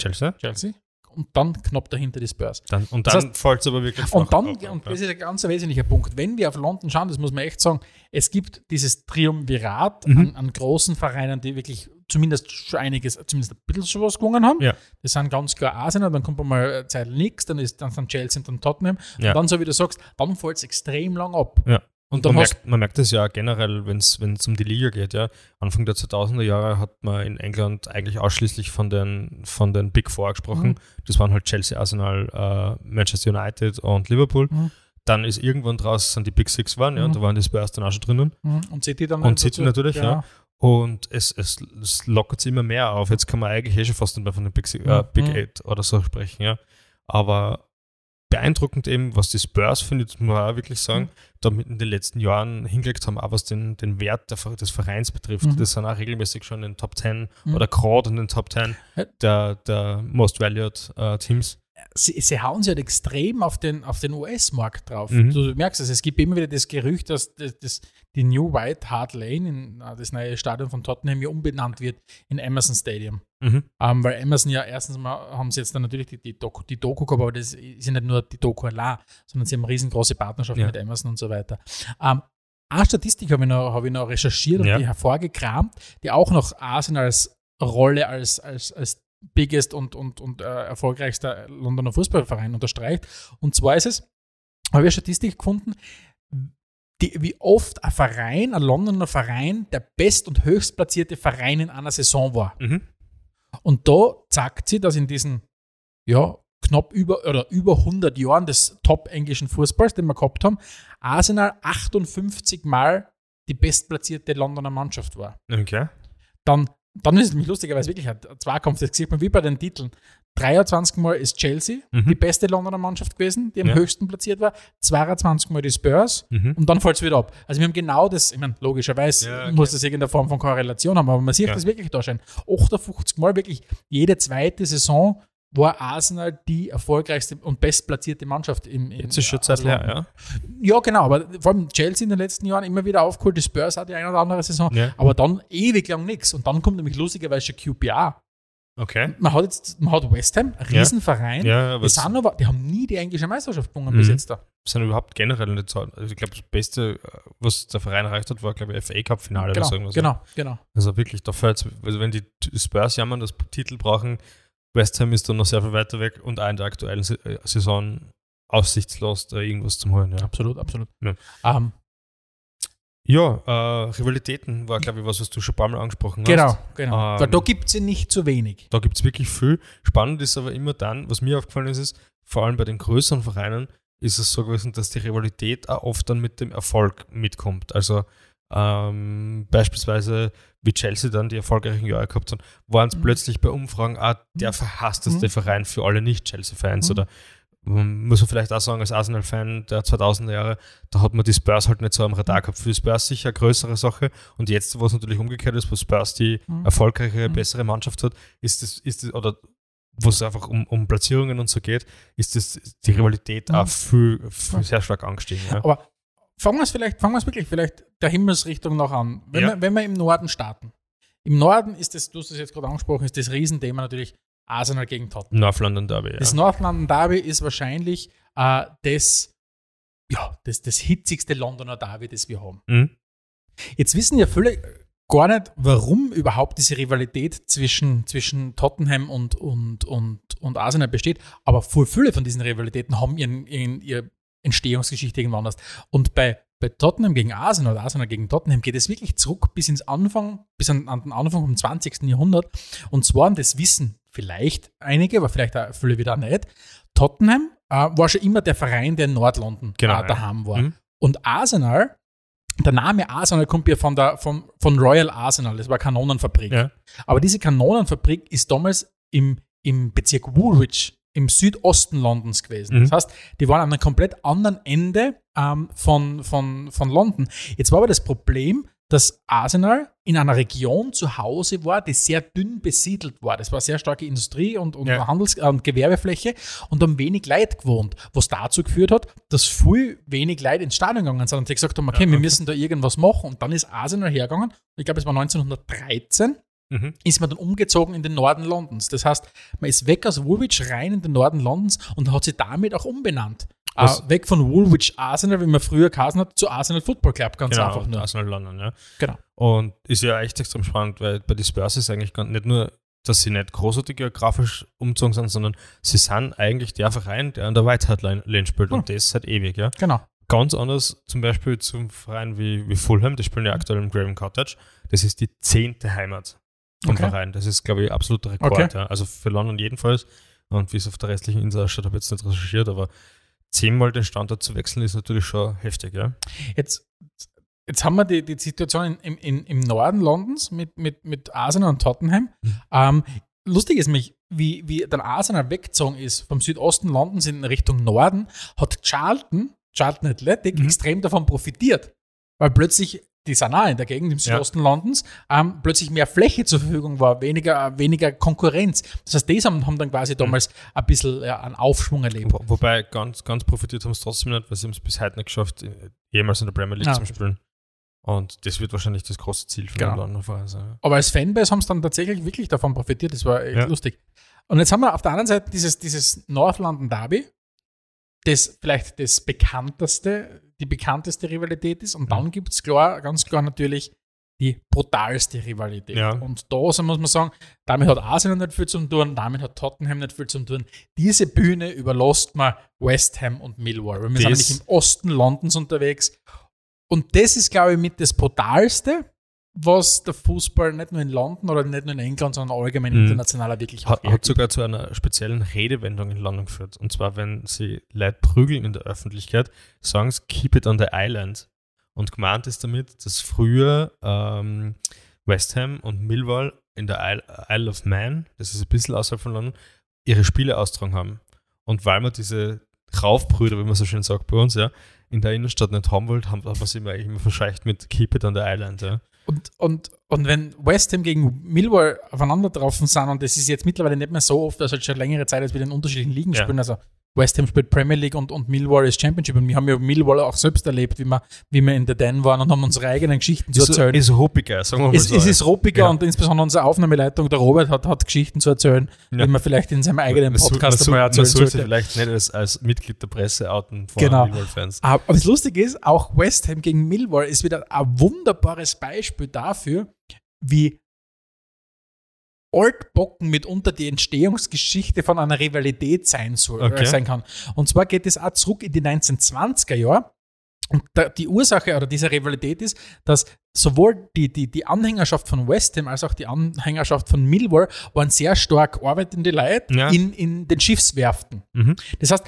Chelsea. Chelsea und dann knapp dahinter die Spurs. Dann, und Das dann fällt es aber wirklich Und flach dann, ab, und das ist ein ganz wesentlicher Punkt, wenn wir auf London schauen, das muss man echt sagen, es gibt dieses Triumvirat Mhm. an, an großen Vereinen, die wirklich zumindest schon einiges, zumindest ein bisschen schon was gewonnen haben. Ja. Das sind ganz klar Arsenal, dann kommt mal Zeit nichts, dann ist dann Chelsea und dann Tottenham. Ja. Und dann, so wie du sagst, dann fällt es extrem lang ab. Ja. Und man merkt, man merkt das ja generell, wenn es um die Liga geht. Ja. Anfang der 2000er Jahre hat man in England eigentlich ausschließlich von den, von den Big Four gesprochen. Mhm. Das waren halt Chelsea, Arsenal, äh, Manchester United und Liverpool. Mhm. Dann ist irgendwann draus sind die Big Six waren, ja, Mhm. da waren die Spurs dann auch schon drinnen. Mhm. Und City dann Und dazu. City natürlich, ja. Und es, es, es lockert sich immer mehr auf. Jetzt kann man eigentlich eh schon fast nicht mehr von den Big, Six, äh, Mhm. Big Mhm. Eight oder so sprechen, ja. Aber beeindruckend eben, was die Spurs, finde ich, muss man auch wirklich sagen, Mhm. damit in den letzten Jahren hingelegt haben, auch was den, den Wert der, des Vereins betrifft. Mhm. Das sind auch regelmäßig schon in den Top 10 Mhm. oder gerade in den Top 10 Ja. der, der Most Valued äh, Teams. sie, sie hauen sich halt extrem auf den, auf den US-Markt drauf. Mhm. Du, merkst es, es gibt immer wieder das Gerücht, dass das, das, die New White Hart Lane, in, äh, das neue Stadion von Tottenham, ja umbenannt wird in Emerson Stadium. Mhm. Ähm, weil Emerson ja erstens mal haben sie jetzt dann natürlich die, die, Doku, die Doku gehabt, aber das ist ja nicht nur die Doku allein, sondern sie haben eine riesengroße Partnerschaft Ja. mit Emerson und so weiter. Ähm, eine Statistik habe ich, noch- habe ich noch recherchiert Ja. und die hervorgekramt, die auch noch Arsenals Rolle als, als, als biggest und, und, und äh, erfolgreichster Londoner Fußballverein unterstreicht. Und zwar ist es, habe ich eine Statistik gefunden, die, wie oft ein Verein, ein Londoner Verein, der best- und höchstplatzierte Verein in einer Saison war. Mhm. Und da zeigt sie, dass in diesen ja, knapp über oder über 100 Jahren des top-englischen Fußballs, den wir gehabt haben, Arsenal 58 Mal die bestplatzierte Londoner Mannschaft war. Okay. Dann, dann ist es nämlich lustigerweise wirklich ein Zweikampf, das sieht man wie bei den Titeln. 23 Mal ist Chelsea Mhm. die beste Londoner Mannschaft gewesen, die am Ja. höchsten platziert war, 22 Mal die Spurs Mhm. und dann fällt es wieder ab. Also wir haben genau das, ich meine, logischerweise Ja, okay. muss das irgendeine Form von Korrelation haben, aber man sieht Ja. das wirklich da schon. 58 Mal wirklich jede zweite Saison war Arsenal die erfolgreichste und bestplatzierte Mannschaft im, im Jetzt ist schon Zeit London. ja. Ja, genau, aber vor allem Chelsea in den letzten Jahren immer wieder aufgeholt, die Spurs hat die eine oder andere Saison, Ja. aber dann ewig lang nichts. Und dann kommt nämlich lustigerweise QPR. Okay. Man hat jetzt, man hat West Ham, ein Ja. Riesenverein, Ja, aber die, sind aber, die haben nie die englische Meisterschaft gewonnen Mhm. bis jetzt da. sind überhaupt generell nicht so. Also ich glaube, das Beste, was der Verein erreicht hat, war, glaube ich, FA Cup-Finale oder so Genau, irgendwas. genau, genau. Also wirklich, da fällt also wenn die Spurs jammern, das Titel brauchen, West Ham ist dann noch sehr viel weiter weg und auch in der aktuellen äh, Saison aussichtslos, da irgendwas zu holen. Ja, Absolut, absolut. Ja. Ähm, ja äh, Rivalitäten war, glaube ich, was, was du schon ein paar Mal angesprochen genau, hast. genau. Ähm, Weil da gibt es ja nicht zu wenig. Da gibt es wirklich viel. Spannend ist aber immer dann, was mir aufgefallen ist, ist, vor allem bei den größeren Vereinen, ist es so gewesen, dass die Rivalität auch oft dann mit dem Erfolg mitkommt. Also ähm, beispielsweise, wie Chelsea dann die erfolgreichen Jahre gehabt haben, waren es Mhm. plötzlich bei Umfragen auch der Mhm. verhassteste Mhm. Verein für alle Nicht-Chelsea-Fans. Mhm. Oder muss man vielleicht auch sagen, als Arsenal-Fan der 2000er Jahre, da hat man die Spurs halt nicht so am Radar gehabt. Für die Spurs sicher eine größere Sache. Und jetzt, wo es natürlich umgekehrt ist, wo Spurs die Mhm. erfolgreiche, Mhm. bessere Mannschaft hat, ist das, ist das, oder wo es einfach um, um Platzierungen und so geht, ist das die Rivalität Mhm. auch viel, viel sehr stark angestiegen. Ja. Aber fangen wir es vielleicht, fangen wir es wirklich vielleicht der Himmelsrichtung noch an. Wenn, Ja. wir, wenn wir im Norden starten. Im Norden ist das, du hast es jetzt gerade angesprochen, ist das Riesenthema natürlich Arsenal gegen Tottenham. North London Derby, ja. Das North London Derby ist wahrscheinlich äh, das, ja, das, das hitzigste Londoner Derby, das wir haben. Mhm. Jetzt wissen ja viele, gar nicht, warum überhaupt diese Rivalität zwischen, zwischen Tottenham und, und, und, und Arsenal besteht, aber voll viele von diesen Rivalitäten haben ihren, ihren, ihre Entstehungsgeschichte irgendwann anders. Und bei, bei Tottenham gegen Arsenal oder Arsenal gegen Tottenham geht es wirklich zurück bis ins Anfang, bis an, an den Anfang vom 20. Jahrhundert. Und zwar, und das wissen vielleicht einige, aber vielleicht auch viele wieder nicht, Tottenham äh, war schon immer der Verein, der in Nordlondon Genau, äh, daheim war. Mhm. Und Arsenal, der Name Arsenal kommt ja von, der, von, von Royal Arsenal, das war Kanonenfabrik. Ja. Aber diese Kanonenfabrik ist damals im, im Bezirk Woolwich im Südosten Londons gewesen. Mhm. Das heißt, die waren an einem komplett anderen Ende ähm, von, von, von London. Jetzt war aber das Problem, dass Arsenal in einer Region zu Hause war, die sehr dünn besiedelt war. Das war sehr starke Industrie- und, und Ja. Handels- und Gewerbefläche und haben wenig Leid gewohnt, was dazu geführt hat, dass viel wenig Leid ins Stadion gegangen sind und die gesagt haben, okay, Ja, wir okay. müssen da irgendwas machen. Und dann ist Arsenal hergegangen, ich glaube, es war 1913, Mhm. ist man dann umgezogen in den Norden Londons. Das heißt, man ist weg aus Woolwich rein in den Norden Londons und hat sich damit auch umbenannt. Äh, weg von Woolwich Arsenal, wie man früher geheißen hat, zu Arsenal Football Club, ganz Genau, einfach nur. Arsenal London, ja. Genau. Und ist ja echt extrem spannend, weil bei den Spurs ist eigentlich gar nicht nur, dass sie nicht großartig geografisch umgezogen sind, sondern sie sind eigentlich der Verein, der an der White Hart Lane spielt und das seit ewig, ja. Genau. Ganz anders zum Beispiel zum Verein wie, wie Fulham, die spielen ja aktuell im Craven Cottage. Das ist die zehnte Heimat vom Okay. Verein. Das ist, glaube ich, absoluter Rekord. Okay. Ja. Also für London jedenfalls. Und wie es auf der restlichen Insel ausschaut, habe ich jetzt nicht recherchiert, aber zehnmal den Standort zu wechseln, ist natürlich schon heftig, ja. Jetzt, jetzt haben wir die, die Situation im, im, im Norden Londons mit, mit, mit Arsenal und Tottenham. Mhm. Ähm, lustig ist mich, wie, wie dann Arsenal weggezogen ist vom Südosten Londons in Richtung Norden, hat Charlton, Charlton Athletic, Mhm. extrem davon profitiert. Weil plötzlich, die auch in der Gegend im Ja. Südosten Londons, ähm, plötzlich mehr Fläche zur Verfügung war, weniger, äh, weniger Konkurrenz. Das heißt, die haben, haben dann quasi damals ein bisschen ja, einen Aufschwung erlebt. Wo, wobei ganz, ganz profitiert haben sie trotzdem nicht, weil sie haben es bis heute nicht geschafft, äh, jemals in der Premier League Ah, zu spielen. Und das wird wahrscheinlich das große Ziel von Genau. Verein sein. Aber als Fanbase haben sie dann tatsächlich wirklich davon profitiert. Das war echt Ja. lustig. Und jetzt haben wir auf der anderen Seite dieses, dieses North London Derby, das vielleicht das bekannteste, die bekannteste Rivalität ist. Und dann gibt es klar, ganz klar natürlich die brutalste Rivalität. Ja. Und da muss man sagen, damit hat Arsenal nicht viel zu tun, damit hat Tottenham nicht viel zu tun. Diese Bühne überlässt man West Ham und Millwall. Wir sind Das- nämlich im Osten Londons unterwegs. Und das ist, glaube ich, mit das Brutalste, was der Fußball nicht nur in London oder nicht nur in England, sondern allgemein Mhm. internationaler wirklich Hat, hat sogar zu einer speziellen Redewendung in London geführt. Und zwar, wenn sie Leute prügeln in der Öffentlichkeit, sagen sie, keep it on the island. Und gemeint ist damit, dass früher ähm, West Ham und Millwall in der Isle, Isle of Man, das ist ein bisschen außerhalb von London, ihre Spiele austragen haben. Und weil man diese Raufbrüder, wie man so schön sagt bei uns, ja, in der Innenstadt nicht haben wollte, haben, hat man sie immer, eigentlich immer verscheucht mit Keep it on the island. Ja. Und, und, und wenn West Ham gegen Millwall aufeinander getroffen sind, und das ist jetzt mittlerweile nicht mehr so oft, also schon längere Zeit, als wir in unterschiedlichen Ligen Ja. spielen, also West Ham spielt Premier League und, und Millwall ist Championship. Und wir haben ja Millwall auch selbst erlebt, wie wir, wie wir in der Den waren und haben unsere eigenen Geschichten zu erzählen. ist huppiger, sagen wir mal es, so. es ist ruppiger Ja. und insbesondere unsere Aufnahmeleitung, der Robert, hat, hat Geschichten zu erzählen, Ja. die man vielleicht in seinem eigenen Man soll- Podcast man, einmal soll- erzählen man sollte vielleicht nicht als, als Mitglied der Presse outen vor Genau. Millwall-Fans. Aber aber das Lustige ist, auch West Ham gegen Millwall ist wieder ein wunderbares Beispiel dafür, wie altbocken mitunter die Entstehungsgeschichte von einer Rivalität sein, soll, Okay. äh, sein kann. Und zwar geht es auch zurück in die 1920er Jahre. Und da, die Ursache oder dieser Rivalität ist, dass sowohl die, die, die Anhängerschaft von West Ham als auch die Anhängerschaft von Millwall waren sehr stark arbeitende Leute Ja. in, in den Schiffswerften. Mhm. Das heißt,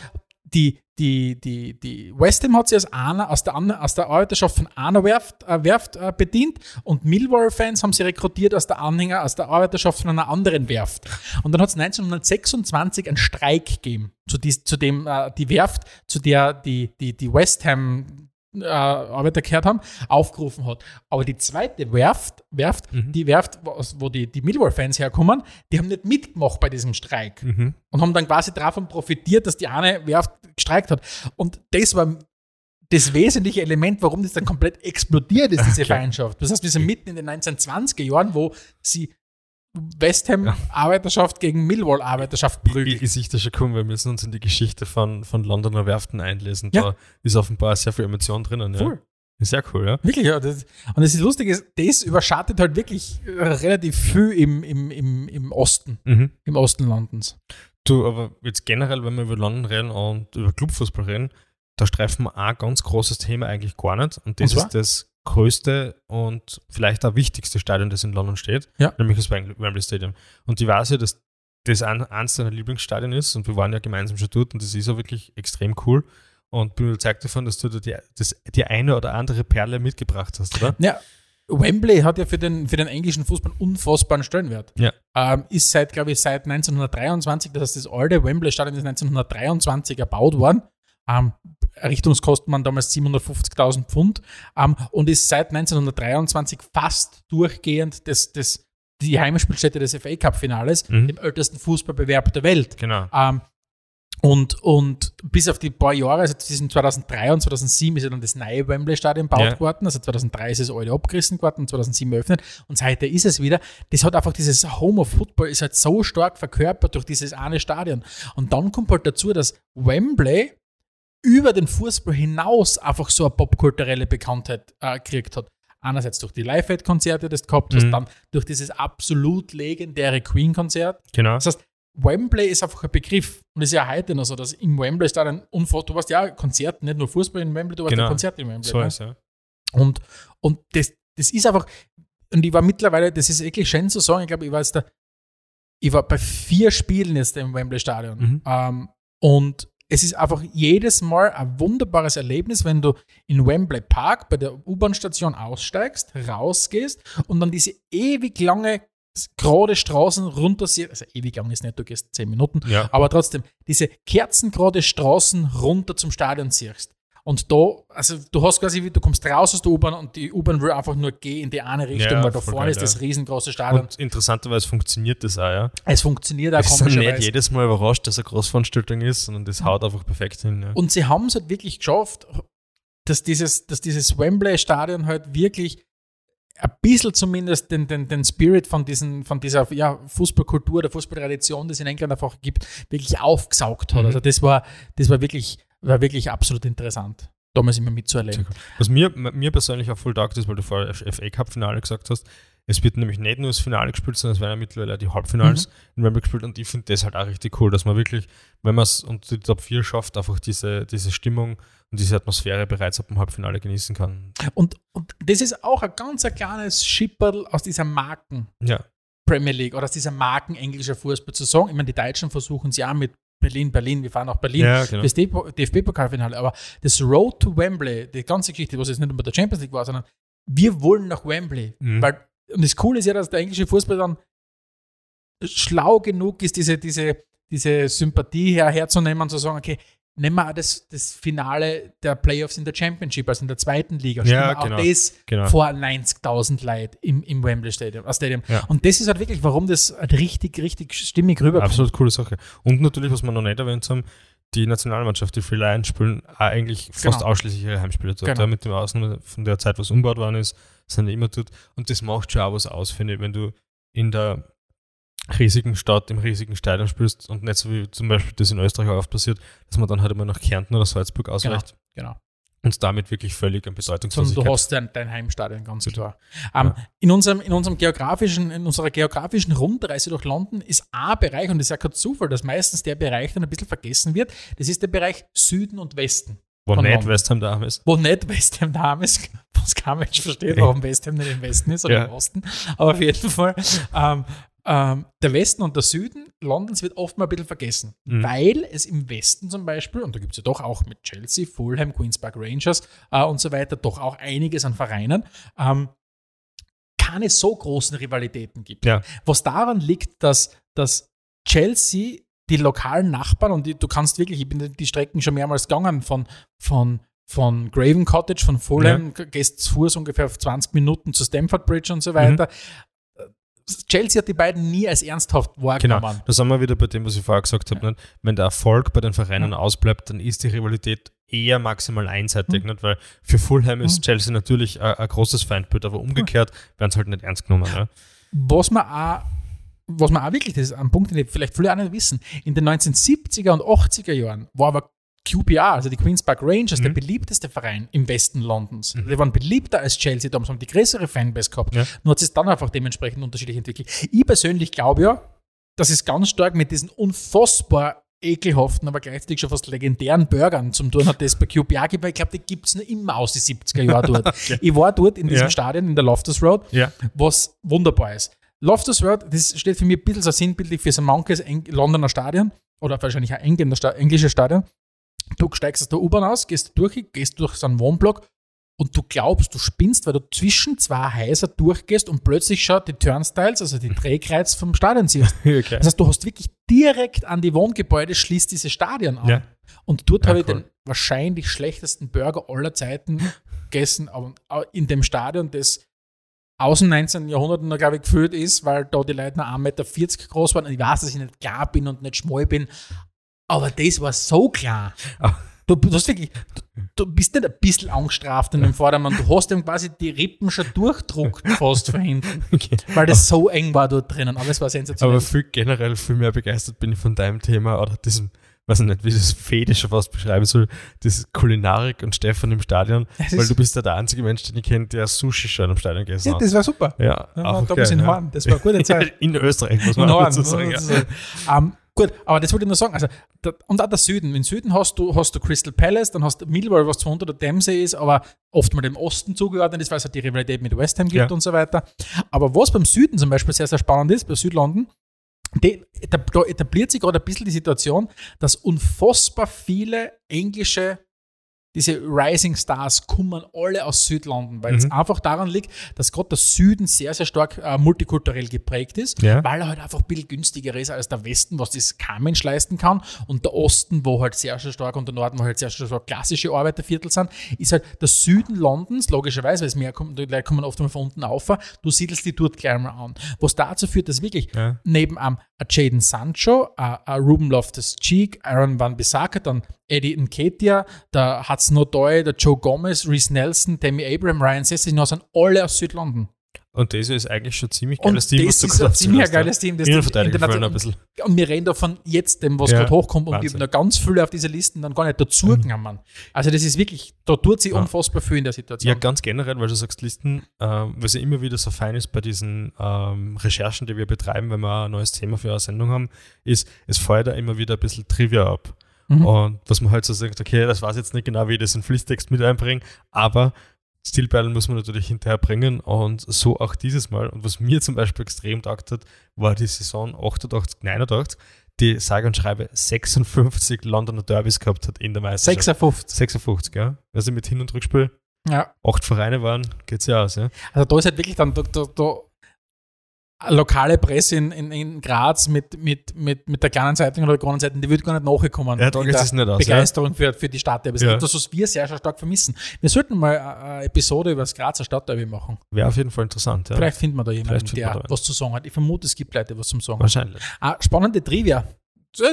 die, die, die, die West Ham hat sich als einer, aus, der, aus der Arbeiterschaft von einer Werft, äh, Werft äh, bedient und Millwall-Fans haben sie rekrutiert aus der Anhänger, aus der Arbeiterschaft von einer anderen Werft. Und dann hat es 1926 einen Streik gegeben, zu, dies, zu dem äh, die Werft, zu der die, die, die West Ham äh, Arbeiter gehört haben, aufgerufen hat. Aber die zweite Werft, Werft Mhm. die Werft, wo, die, die Millwall-Fans herkommen, die haben nicht mitgemacht bei diesem Streik Mhm. und haben dann quasi davon profitiert, dass die eine Werft gestreikt hat. Und das war das wesentliche Element, warum das dann komplett explodiert ist, diese Okay. Feindschaft. Das heißt, wir sind mitten in den 1920er Jahren, wo sie West Ham Ja. Arbeiterschaft gegen Millwall Arbeiterschaft prügelt. sehe das schon kommen, wir müssen uns in die Geschichte von, von Londoner Werften einlesen. Ja. Da ist offenbar sehr viel Emotion drinnen. Ja. Voll. Sehr cool, ja. Wirklich, ja. Das, und das ist lustig, ist, das überschattet halt wirklich äh, relativ viel im, im, im, im Osten, Mhm. im Osten Londons. Du, aber jetzt generell, wenn wir über London reden und über Clubfußball reden, da streifen wir ein ganz großes Thema eigentlich gar nicht. Und das Und ist das größte und vielleicht auch wichtigste Stadion, das in London steht, Ja. nämlich das Wem- Wembley Stadium. Und ich weiß ja, dass das ein, eins deiner Lieblingsstadien ist und wir waren ja gemeinsam schon dort und das ist auch wirklich extrem cool. Und bin überzeugt davon, dass du da die, das, die eine oder andere Perle mitgebracht hast, oder? Ja, Wembley hat ja für den, für den englischen Fußball unfassbaren Stellenwert. Ja. Ähm, ist seit, glaube ich, seit 1923, das heißt, das alte Wembley-Stadion ist 1923 erbaut worden. Ähm, Errichtungskosten waren damals 750.000 Pfund ähm, und ist seit 1923 fast durchgehend das, das, die Heimspielstätte des FA Cup-Finales, Mhm. dem ältesten Fußballbewerb der Welt. Genau. Ähm, und, und bis auf die paar Jahre, also zwischen 2003 und 2007 ist ja dann das neue Wembley-Stadion gebaut Ja. worden. Also 2003 ist das alte abgerissen worden und 2007 eröffnet. Und seither ist es wieder. Das hat einfach dieses Home of Football ist halt so stark verkörpert durch dieses eine Stadion. Und dann kommt halt dazu, dass Wembley über den Fußball hinaus einfach so eine popkulturelle Bekanntheit äh, gekriegt hat. Einerseits durch die Live-Aid-Konzerte, das du gehabt hast, Mhm. dann durch dieses absolut legendäre Queen-Konzert. Genau. Das heißt, Wembley ist einfach ein Begriff. Und ist ja heute noch so, dass im Wembley Stadion unfassbar, du warst ja Konzert, nicht nur Fußball in Wembley, du warst Genau. ja Konzert in Wembley. So ne? ist ja. Und, und das, das ist einfach, und ich war mittlerweile, das ist wirklich schön zu sagen, ich glaube, ich war jetzt da, ich war bei vier Spielen jetzt im Wembley Stadion. Mhm. Ähm, und es ist einfach jedes Mal ein wunderbares Erlebnis, wenn du in Wembley Park bei der U-Bahn-Station aussteigst, rausgehst und dann diese ewig lange, gerade Straßen runter siehst. Also ewig lang ist nicht, du gehst zehn Minuten, Ja. aber trotzdem, diese kerzengerade Straßen runter zum Stadion siehst. Und da, also du hast quasi, wie du kommst raus aus der U-Bahn und die U-Bahn will einfach nur gehen in die eine Richtung, Ja, weil da vorne geil, ist das riesengroße Stadion. Und interessanterweise funktioniert das auch, ja. es funktioniert auch Es ist nicht komischerweise. jedes Mal überrascht, dass eine Großveranstaltung ist, sondern das haut einfach perfekt hin. Ja. Und sie haben es halt wirklich geschafft, dass dieses, dass dieses Wembley-Stadion halt wirklich ein bisschen zumindest den, den, den Spirit von, diesen, von dieser ja, Fußballkultur, der Fußballtradition, die es in England einfach gibt, wirklich aufgesaugt hat. Mhm. Also das war, das war wirklich, war wirklich absolut interessant, damals immer mitzuerleben. Was mir, mir persönlich auch voll taugt ist, weil du vorher FA Cup-Finale gesagt hast, es wird nämlich nicht nur das Finale gespielt, sondern es werden ja mittlerweile die Halbfinals Mhm. in Wembley gespielt und ich finde das halt auch richtig cool, dass man wirklich, wenn man es unter die Top 4 schafft, einfach diese, diese Stimmung und diese Atmosphäre bereits ab dem Halbfinale genießen kann. Und, und das ist auch ein ganz ein kleines Schipperl aus dieser Marken. Ja, Premier League oder aus dieser Marken englischer Fußball zu sagen. Ich meine, die Deutschen versuchen es ja mit Berlin, Berlin, wir fahren nach Berlin. ja genau. das DFB-Pokalfinale. Aber das Road to Wembley, die ganze Geschichte, was jetzt nicht nur bei der Champions League war, sondern wir wollen nach Wembley. Mhm. Weil, und das Coole ist ja, dass der englische Fußball dann schlau genug ist, diese, diese, diese Sympathie her, herzunehmen und zu sagen, okay, nehmen wir auch das, das Finale der Playoffs in der Championship, also in der zweiten Liga. Ja, genau. Auch das Genau. vor 90.000 Leuten im, im Wembley Stadium. äh, Stadium. Ja. Und das ist halt wirklich, warum das halt richtig, richtig stimmig rüberkommt. Absolut coole Sache. Und natürlich, was wir noch nicht erwähnt haben, die Nationalmannschaft, die Free Lions spielen eigentlich fast Genau. ausschließlich ihre Heimspiele dort. Genau. Mit dem Ausnahme von der Zeit, was umgebaut worden ist, sind immer dort. Und das macht schon auch was aus, finde ich, wenn du in der riesigen Stadt, im riesigen Stadion spielst und nicht so wie zum Beispiel das in Österreich auch oft passiert, dass man dann halt immer nach Kärnten oder Salzburg ausweicht Genau. und damit wirklich völlig an Bedeutungslosigkeit. du hast dein, dein Heimstadion ganz klar. Ähm, in, unserem, in, unserem geografischen, in unserer geografischen Rundreise durch London ist ein Bereich, und das ist ja kein Zufall, dass meistens der Bereich dann ein bisschen vergessen wird, das ist der Bereich Süden und Westen. wo nicht London. West Ham daheim ist. Wo nicht West Ham daheim ist, was kein Mensch versteht, warum West Ham nicht im Westen ist oder Ja. im Osten. Aber auf jeden Fall, ähm, ähm, der Westen und der Süden Londons wird oft mal ein bisschen vergessen, Mhm. weil es im Westen zum Beispiel, und da gibt es ja doch auch mit Chelsea, Fulham, Queen's Park Rangers äh, und so weiter, doch auch einiges an Vereinen, ähm, keine so großen Rivalitäten gibt. Ja. Was daran liegt, dass, dass Chelsea die lokalen Nachbarn, und die, du kannst wirklich, ich bin die Strecken schon mehrmals gegangen, von, von, von Graven Cottage, von Fulham, gehst zu Fuß ungefähr 20 Minuten zu Stamford Bridge und so weiter. Chelsea hat die beiden nie als ernsthaft Genau, wahrgenommen. da sind wir wieder bei dem, was ich vorher gesagt habe. Nicht? Wenn der Erfolg bei den Vereinen Ja. ausbleibt, dann ist die Rivalität eher maximal einseitig. Mhm. Nicht? Weil für Fulham ist Mhm. Chelsea natürlich ein, ein großes Feindbild, aber umgekehrt werden sie halt nicht ernst genommen. Ja? Was man auch was man auch wirklich, das ist ein Punkt, den vielleicht viele auch nicht wissen, in den 1970er und 80er Jahren war aber QPR, also die Queen's Park Rangers, der Mhm. beliebteste Verein im Westen Londons. Die waren beliebter als Chelsea, damals haben die größere Fanbase gehabt. Ja. Nur hat sich dann einfach dementsprechend unterschiedlich entwickelt. Ich persönlich glaube ja, dass es ganz stark mit diesen unfassbar ekelhaften, aber gleichzeitig schon fast legendären Burgern zum tun hat, das bei QPR gibt, weil ich glaube, die gibt es noch immer aus den 70er Jahren dort. Ich war dort in diesem Ja. Stadion, in der Loftus Road, Ja. was wunderbar ist. Loftus Road, das steht für mich ein bisschen so sinnbildlich für so manches Eng Londoner Stadion oder wahrscheinlich ein englisches Stadion. Du steigst aus der U-Bahn aus, gehst durch, gehst durch so einen Wohnblock und du glaubst, du spinnst, weil du zwischen zwei Häuser durchgehst und plötzlich schaut die Turnstiles, also die Drehkreuz vom Stadion siehst. Okay. Das heißt, du hast wirklich direkt an die Wohngebäude schließt dieses Stadion an. Ja. Und dort Ja, habe ich cool. den wahrscheinlich schlechtesten Burger aller Zeiten gegessen, aber in dem Stadion, das aus dem 19. Jahrhundert noch, glaube ich, gefüllt ist, weil da die Leute noch 1,40 Meter groß waren. Und ich weiß, dass ich nicht klar bin und nicht schmal bin, aber das war so klar. Ah. Du, du, hast wirklich, du, du bist nicht ein bisschen angestraft in dem Vordermann, du hast ihm quasi die Rippen schon durchdruckt fast von hinten, Okay. weil das so eng war dort drinnen. Aber es war sensationell. Aber viel, generell viel mehr begeistert bin ich von deinem Thema oder diesem, weiß ich nicht, wie ich das Fetisch schon fast beschreiben soll, das Kulinarik und Stefan im Stadion, Das weil du bist ja der einzige Mensch, den ich kenne, der Sushi schon im Stadion gegessen ja, hat. das war super. Ja, Ja, auch damals geil, in ja. Horn, das war eine gute Zeit. In Österreich, muss man In Horn, dazu sagen. Ja. Ähm, gut, aber das wollte ich nur sagen. Also, der, und auch der Süden. Im Süden hast du, hast du Crystal Palace, dann hast du Millwall, was zwar unter der Themse ist, aber oft mal dem Osten zugeordnet ist, weil es halt die Rivalität mit West Ham gibt Ja. und so weiter. Aber was beim Süden zum Beispiel sehr, sehr spannend ist, bei Südlondon, die, da, da etabliert sich gerade ein bisschen die Situation, dass unfassbar viele englische diese Rising Stars kommen alle aus Südlondon, weil es Mhm. einfach daran liegt, dass gerade der Süden sehr, sehr stark äh, multikulturell geprägt ist, Ja. weil er halt einfach ein bisschen günstiger ist als der Westen, was das kein Mensch leisten kann. Und der Osten, wo halt sehr, sehr stark und der Norden, wo halt sehr, sehr stark klassische Arbeiterviertel sind, ist halt der Süden Londons, logischerweise, weil es mehr kommt, die Leute kommen oft mal von unten auf, du siedelst die dort gleich mal an. Was dazu führt, dass wirklich Ja. neben einem a Jaden Sancho, a, a Ruben Loftus-Cheek, Aaron Van Bissaka, dann Eddie Nketiah, der Hudson Odoi, der Joe Gomez, Reese Nelson, Tammy Abraham, Ryan Sessegnon sind alle aus Südlondon. Und das ist eigentlich schon ziemlich Und geiles Team, das du ist ein ziemlich hast, geiles Team. Das international- ein bisschen. Und wir reden davon jetzt, dem, was Ja, gerade hochkommt, und Wahnsinn. wir haben da ganz viele auf diese Listen dann gar nicht dazugenommen. Also das ist wirklich, da tut sich Ja. unfassbar viel in der Situation. Ja, ganz generell, weil du sagst Listen, ähm, was ja immer wieder so fein ist bei diesen ähm, Recherchen, die wir betreiben, wenn wir ein neues Thema für eine Sendung haben, ist, es feuert da immer wieder ein bisschen Trivia ab. Mhm. Und was man halt so sagt, okay, das weiß jetzt nicht genau, wie ich das in Fließtext mit einbringe, aber Stilperlen muss man natürlich hinterher bringen und so auch dieses Mal. Und was mir zum Beispiel extrem taugt hat, war die Saison 88, 89, die sage und schreibe 56 Londoner Derbys gehabt hat in der Meisterschaft. 56. 56, ja. Also mit Hin- und Rückspiel Ja. acht Vereine waren, geht's ja aus, ja. Also da ist halt wirklich dann da, da, da lokale Presse in, in, in Graz mit, mit, mit, mit der kleinen Zeitung oder der großen Zeitung, die wird gar nicht nachgekommen. Ja, da der es nicht aus, Begeisterung für, für die Stadtderby. Ja. Das, was wir sehr, sehr stark vermissen. Wir sollten mal eine Episode über das Grazer Stadtderby machen. Wäre auf jeden Fall interessant, ja. Vielleicht finden wir da jemanden, der was zu sagen hat. Ich vermute, es gibt Leute, was zum sagen. Wahrscheinlich. Ah, spannende Trivia.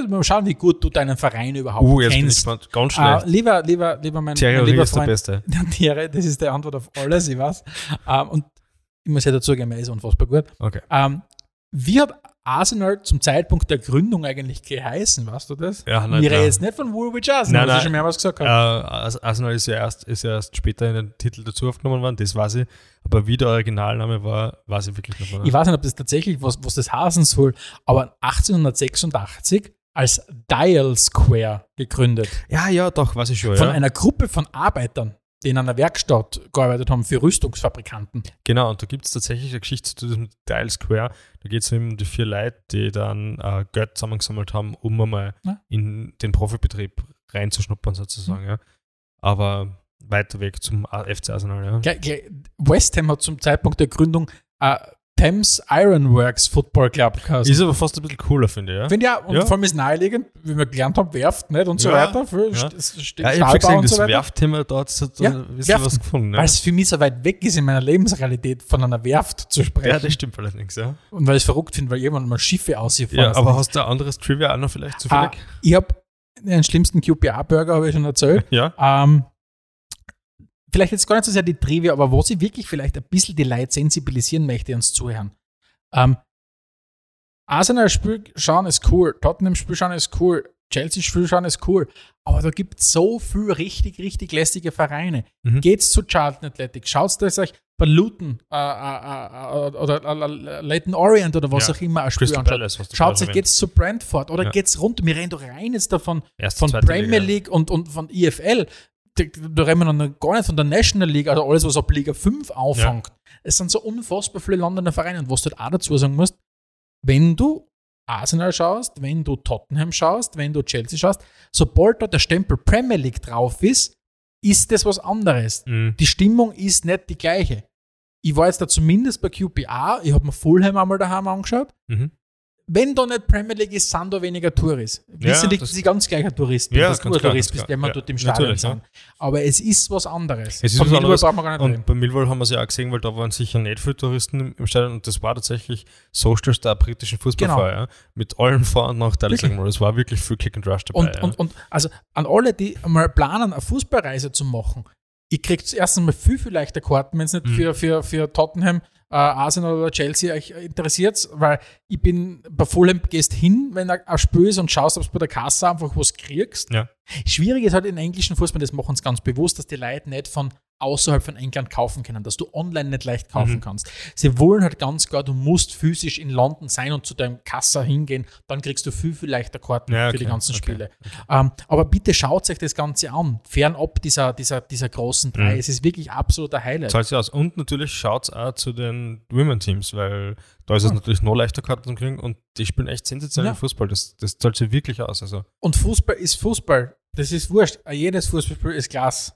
Mal schauen, wie gut du deinen Verein überhaupt Uh, jetzt bin ich kennst. gespannt. Ganz Ah, lieber, lieber, lieber mein, Thierry mein lieber ist der Freund, Beste. Thierry, das ist die Antwort auf alles, ich weiß. Ähm, und ich muss ja dazugeben, er ist unfassbar gut. Okay. Ähm, wie hat Arsenal zum Zeitpunkt der Gründung eigentlich geheißen, weißt du das? Ja, nein, ich rede nein. jetzt nicht von Woolwich Arsenal, Nein, was ich nein. schon mehrmals gesagt Äh, habe. Ars- Arsenal ist ja, erst, ist ja erst später in den Titel dazu aufgenommen worden, das weiß ich. Aber wie der Originalname war, weiß ich wirklich nicht mehr. Ich weiß nicht, ob das tatsächlich, was, was das heißen soll, aber 1886 als Dial Square gegründet. ja, ja, doch, weiß ich schon. Von Ja. einer Gruppe von Arbeitern, die in einer Werkstatt gearbeitet haben für Rüstungsfabrikanten. Genau, und da gibt es tatsächlich eine Geschichte zu diesem Dial Square. Da geht es um die vier Leute, die dann äh, Geld zusammengesammelt haben, um einmal Ja. in den Profibetrieb reinzuschnuppern, sozusagen. Ja. Aber weiter weg zum FC Arsenal. Ja. West Ham hat zum Zeitpunkt der Gründung äh, Thames Ironworks Football Club geheißen. Ist aber fast ein bisschen cooler, finde ich. Ja, Finde ja, und Ja. vor allem ist naheliegend, wie wir gelernt haben, Werft nicht und so Ja, weiter. Für ja. St- ja ich habe gesehen, das so. Werftthema, da hat ein Ja, bisschen Werften. was gefunden. Weil es für mich so weit weg ist in meiner Lebensrealität, von einer Werft zu sprechen. ja, das stimmt allerdings, ja. und weil ich es verrückt finde, weil jemand mal Schiffe aussieht. ja aber hast du ein anderes Trivia auch noch vielleicht ah, zufällig? Ich habe den schlimmsten QPA-Burger, habe ich schon erzählt. ja. Ähm, vielleicht jetzt gar nicht so sehr die Trivia, aber wo sie wirklich vielleicht ein bisschen die Leute sensibilisieren möchte, uns zuhören. Ähm, Arsenal-Spiel schauen ist cool, Tottenham-Spiel schauen ist cool, Chelsea Spiel schauen ist cool. Aber da gibt es so viel richtig, richtig lästige Vereine. Mhm. Geht's zu Charlton Athletic, schaut es euch bei Luton äh, äh, äh, oder äh, Leighton Orient oder was Ja. auch immer ein Spiel anschaut. Schaut erwähnt geht's zu Brentford oder Ja. geht's runter? Wir reden doch rein jetzt davon Erste, von Premier Liga. League und, und von IFL. Da, reden wir noch gar nicht von der National League, also alles, was ab Liga 5 auffängt. Es sind so unfassbar viele Londoner Vereine. Und was du halt auch dazu sagen musst, wenn du Arsenal schaust, wenn du Tottenham schaust, wenn du Chelsea schaust, sobald da der Stempel Premier League drauf ist, ist das was anderes. Mhm. Die Stimmung ist nicht die gleiche. Ich war jetzt da zumindest bei QPA, ich habe mir Fulham einmal daheim angeschaut. Mhm. Wenn da nicht Premier League ist, sind da weniger Touris. Ja, Wissen die, das- dass ich ganz gleicher Tourist bin, Ja, dass du ein Tourist bist, wenn wir Ja, dort im Stadion natürlich, ja. sind. Aber es ist was anderes. Es ist Von was anderes. brauchen wir gar nicht Und reden. bei Millwall haben wir es ja auch gesehen, weil da waren sicher nicht viele Touristen im- Stadion und das war tatsächlich Social der britischen Fußballfeier. Ja. Mit allen Vor- und Nachteilen, sagen wir mal. Es war wirklich viel Kick and Rush dabei. Und, und, und also an alle, die mal planen, eine Fußballreise zu machen, ihr kriegt erstens mal viel, viel leichter Karten, wenn es nicht Mhm. für, für, für Tottenham, äh, Arsenal oder Chelsea euch interessiert, weil ich bin bei Fulham gehst hin, wenn ein ein Spiel ist und schaust, ob du bei der Kasse einfach was kriegst. Ja. Schwierig ist halt in englischen Fußball, das machen sie ganz bewusst, dass die Leute nicht von außerhalb von England kaufen können, dass du online nicht leicht kaufen Mhm. kannst. Sie wollen halt ganz klar, du musst physisch in London sein und zu deinem Kasser hingehen, dann kriegst du viel, viel leichter Karten Ja, für die okay, ganzen okay, Spiele. Ähm, aber bitte schaut euch das Ganze an, fernab dieser, dieser, dieser großen drei. Mhm. Es ist wirklich absoluter Highlight. zahlt sich aus. Und natürlich schaut es auch zu den Women-Teams, weil da ist es Ja. natürlich noch leichter Karten zu kriegen und die spielen echt sensationellen Ja. Fußball. Das, das zahlt sich wirklich aus. Also, Und Fußball ist Fußball. Das ist wurscht. Jedes Fußballspiel ist Glas.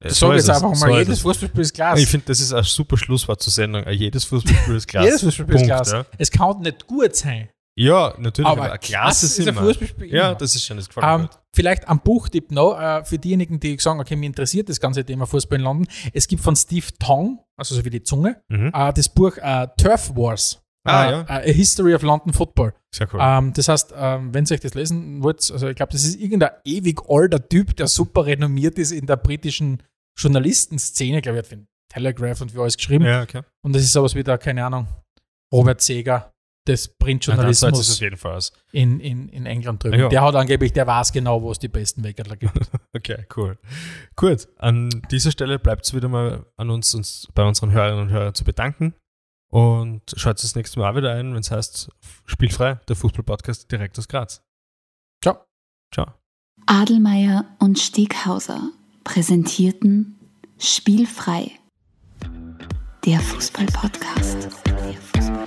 äh, Das so sage jetzt es, einfach so mal. ist Jedes es. Fußballspiel ist Glas. Ich finde, das ist ein super Schlusswort zur Sendung. Äh, Jedes Fußballspiel ist Glas. Jedes Fußballspiel ist Glas. Ja. Es kann nicht gut sein. Ja, natürlich, aber, Aber Glas ist ein. Fußballspiel. Ja, immer. das ist schon, das gefällt mir Ähm, vielleicht ein Buchtipp noch äh, für diejenigen, die sagen, okay, mir interessiert das ganze Thema Fußball in London. Es gibt von Steve Tong, also so wie die Zunge, Mhm. äh, das Buch äh, Turf Wars. Ah, ja. A History of London Football. Sehr cool. Ähm, das heißt, ähm, wenn ihr euch das lesen wollt, also ich glaube, das ist irgendein ewig alter Typ, der super renommiert ist in der britischen Journalistenszene. Ich glaube, er hat für den Telegraph und für alles geschrieben. ja, okay. Und das ist sowas wie der, keine Ahnung, Robert Seger des Ja, Printjournalismus auf jeden Fall aus. in, in, in England drüben. Ja. Der hat angeblich, der weiß genau, wo es die besten Weckerler gibt. Okay, cool. Gut, an dieser Stelle bleibt es wieder mal an uns, uns bei unseren Hörerinnen und Hörern zu bedanken. Und schaut das nächste Mal auch wieder ein, wenn es heißt Spielfrei, der Fußball-Podcast direkt aus Graz. Ciao. Ciao. Adelmeier und Steghauser präsentierten Spielfrei. Der Fußball-Podcast. Der Fußball